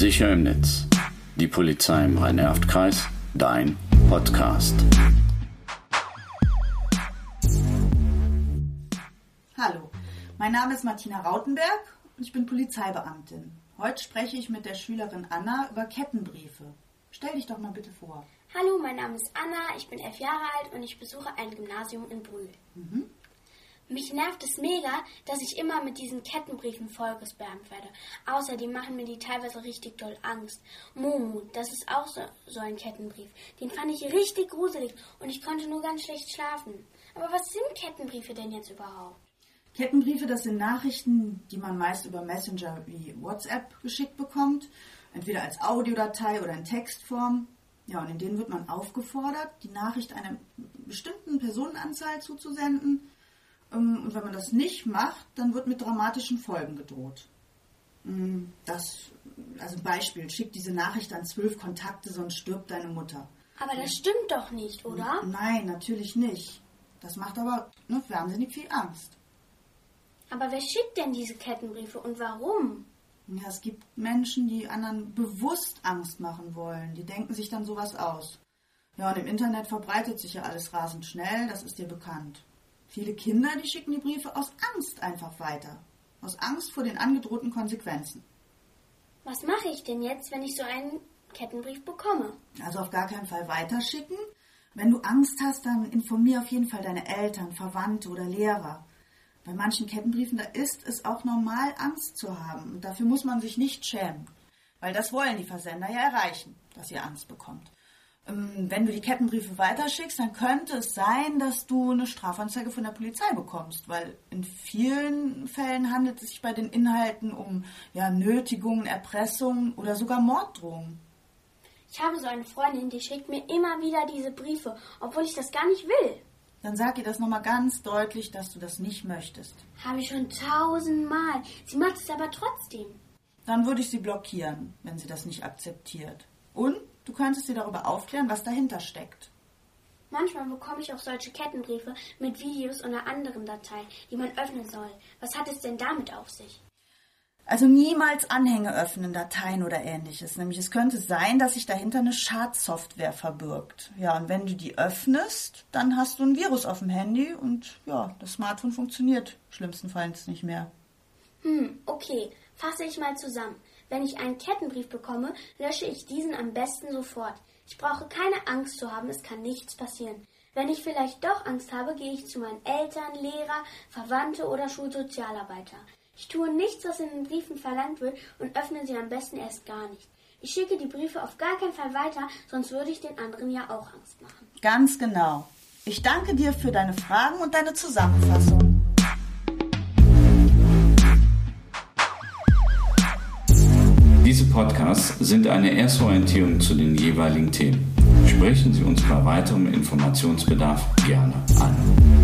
Sicher im Netz. Die Polizei im Rhein-Erft-Kreis. Dein Podcast. Hallo, mein Name ist Martina Rautenberg und ich bin Polizeibeamtin. Heute spreche ich mit der Schülerin Anna über Kettenbriefe. Stell dich doch mal bitte vor. Hallo, mein Name ist Anna, ich bin elf Jahre alt und ich besuche ein Gymnasium in Brühl. Mhm. Mich nervt es mega, dass ich immer mit diesen Kettenbriefen vollgespammt werde. Außerdem machen mir die teilweise richtig doll Angst. Momo, das ist auch so, so ein Kettenbrief. Den fand ich richtig gruselig und ich konnte nur ganz schlecht schlafen. Aber was sind Kettenbriefe denn jetzt überhaupt? Kettenbriefe, das sind Nachrichten, die man meist über Messenger wie WhatsApp geschickt bekommt, entweder als Audiodatei oder in Textform. Ja, und in denen wird man aufgefordert, die Nachricht einer bestimmten Personenanzahl zuzusenden und wenn man das nicht macht, dann wird mit dramatischen Folgen gedroht. Ähm, das, also Beispiel, schick diese Nachricht an zwölf Kontakte, sonst stirbt deine Mutter. Aber das stimmt doch nicht, oder? Nein, natürlich nicht. Das macht aber ne, wahnsinnig viel Angst. Aber wer schickt denn diese Kettenbriefe und warum? Ja, es gibt Menschen, die anderen bewusst Angst machen wollen. Die denken sich dann sowas aus. Ja, und im Internet verbreitet sich ja alles rasend schnell, das ist dir bekannt. Viele Kinder, die schicken die Briefe aus Angst einfach weiter. Aus Angst vor den angedrohten Konsequenzen. Was mache ich denn jetzt, wenn ich so einen Kettenbrief bekomme? Also auf gar keinen Fall weiterschicken. Wenn du Angst hast, dann informier auf jeden Fall deine Eltern, Verwandte oder Lehrer. Bei manchen Kettenbriefen, da ist es auch normal, Angst zu haben. Und dafür muss man sich nicht schämen. Weil das wollen die Versender ja erreichen, dass ihr Angst bekommt. Ähm, wenn du die Kettenbriefe weiterschickst, dann könnte es sein, dass du eine Strafanzeige von der Polizei bekommst, weil in vielen Fällen handelt es sich bei den Inhalten um ja, Nötigungen, Erpressungen oder sogar Morddrohungen. Ich habe so eine Freundin, die schickt mir immer wieder diese Briefe, obwohl ich das gar nicht will. Dann sag ihr das nochmal ganz deutlich, dass du das nicht möchtest. Habe ich schon tausendmal. Sie macht es aber trotzdem. Dann würde ich sie blockieren, wenn sie das nicht akzeptiert. Und Du könntest sie darüber aufklären, was dahinter steckt. Manchmal bekomme ich auch solche Kettenbriefe mit Videos oder anderen Dateien, die man öffnen soll. Was hat es denn damit auf sich? Also niemals Anhänge öffnen, Dateien oder ähnliches. Nämlich es könnte sein, dass sich dahinter eine Schadsoftware verbirgt. Ja, und wenn du die öffnest, dann hast du ein Virus auf dem Handy und ja, das Smartphone funktioniert schlimmstenfalls nicht mehr. Hm, okay. Fasse ich mal zusammen. Wenn ich einen Kettenbrief bekomme, lösche ich diesen am besten sofort. Ich brauche keine Angst zu haben, es kann nichts passieren. Wenn ich vielleicht doch Angst habe, gehe ich zu meinen Eltern, Lehrer, Verwandte oder Schulsozialarbeiter. Ich tue nichts, was in den Briefen verlangt wird und öffne sie am besten erst gar nicht. Ich schicke die Briefe auf gar keinen Fall weiter, sonst würde ich den anderen ja auch Angst machen. Ganz genau. Ich danke dir für deine Fragen und deine Zusammenfassung. Podcasts sind eine Erstorientierung zu den jeweiligen Themen. Sprechen Sie uns bei weiterem Informationsbedarf gerne an.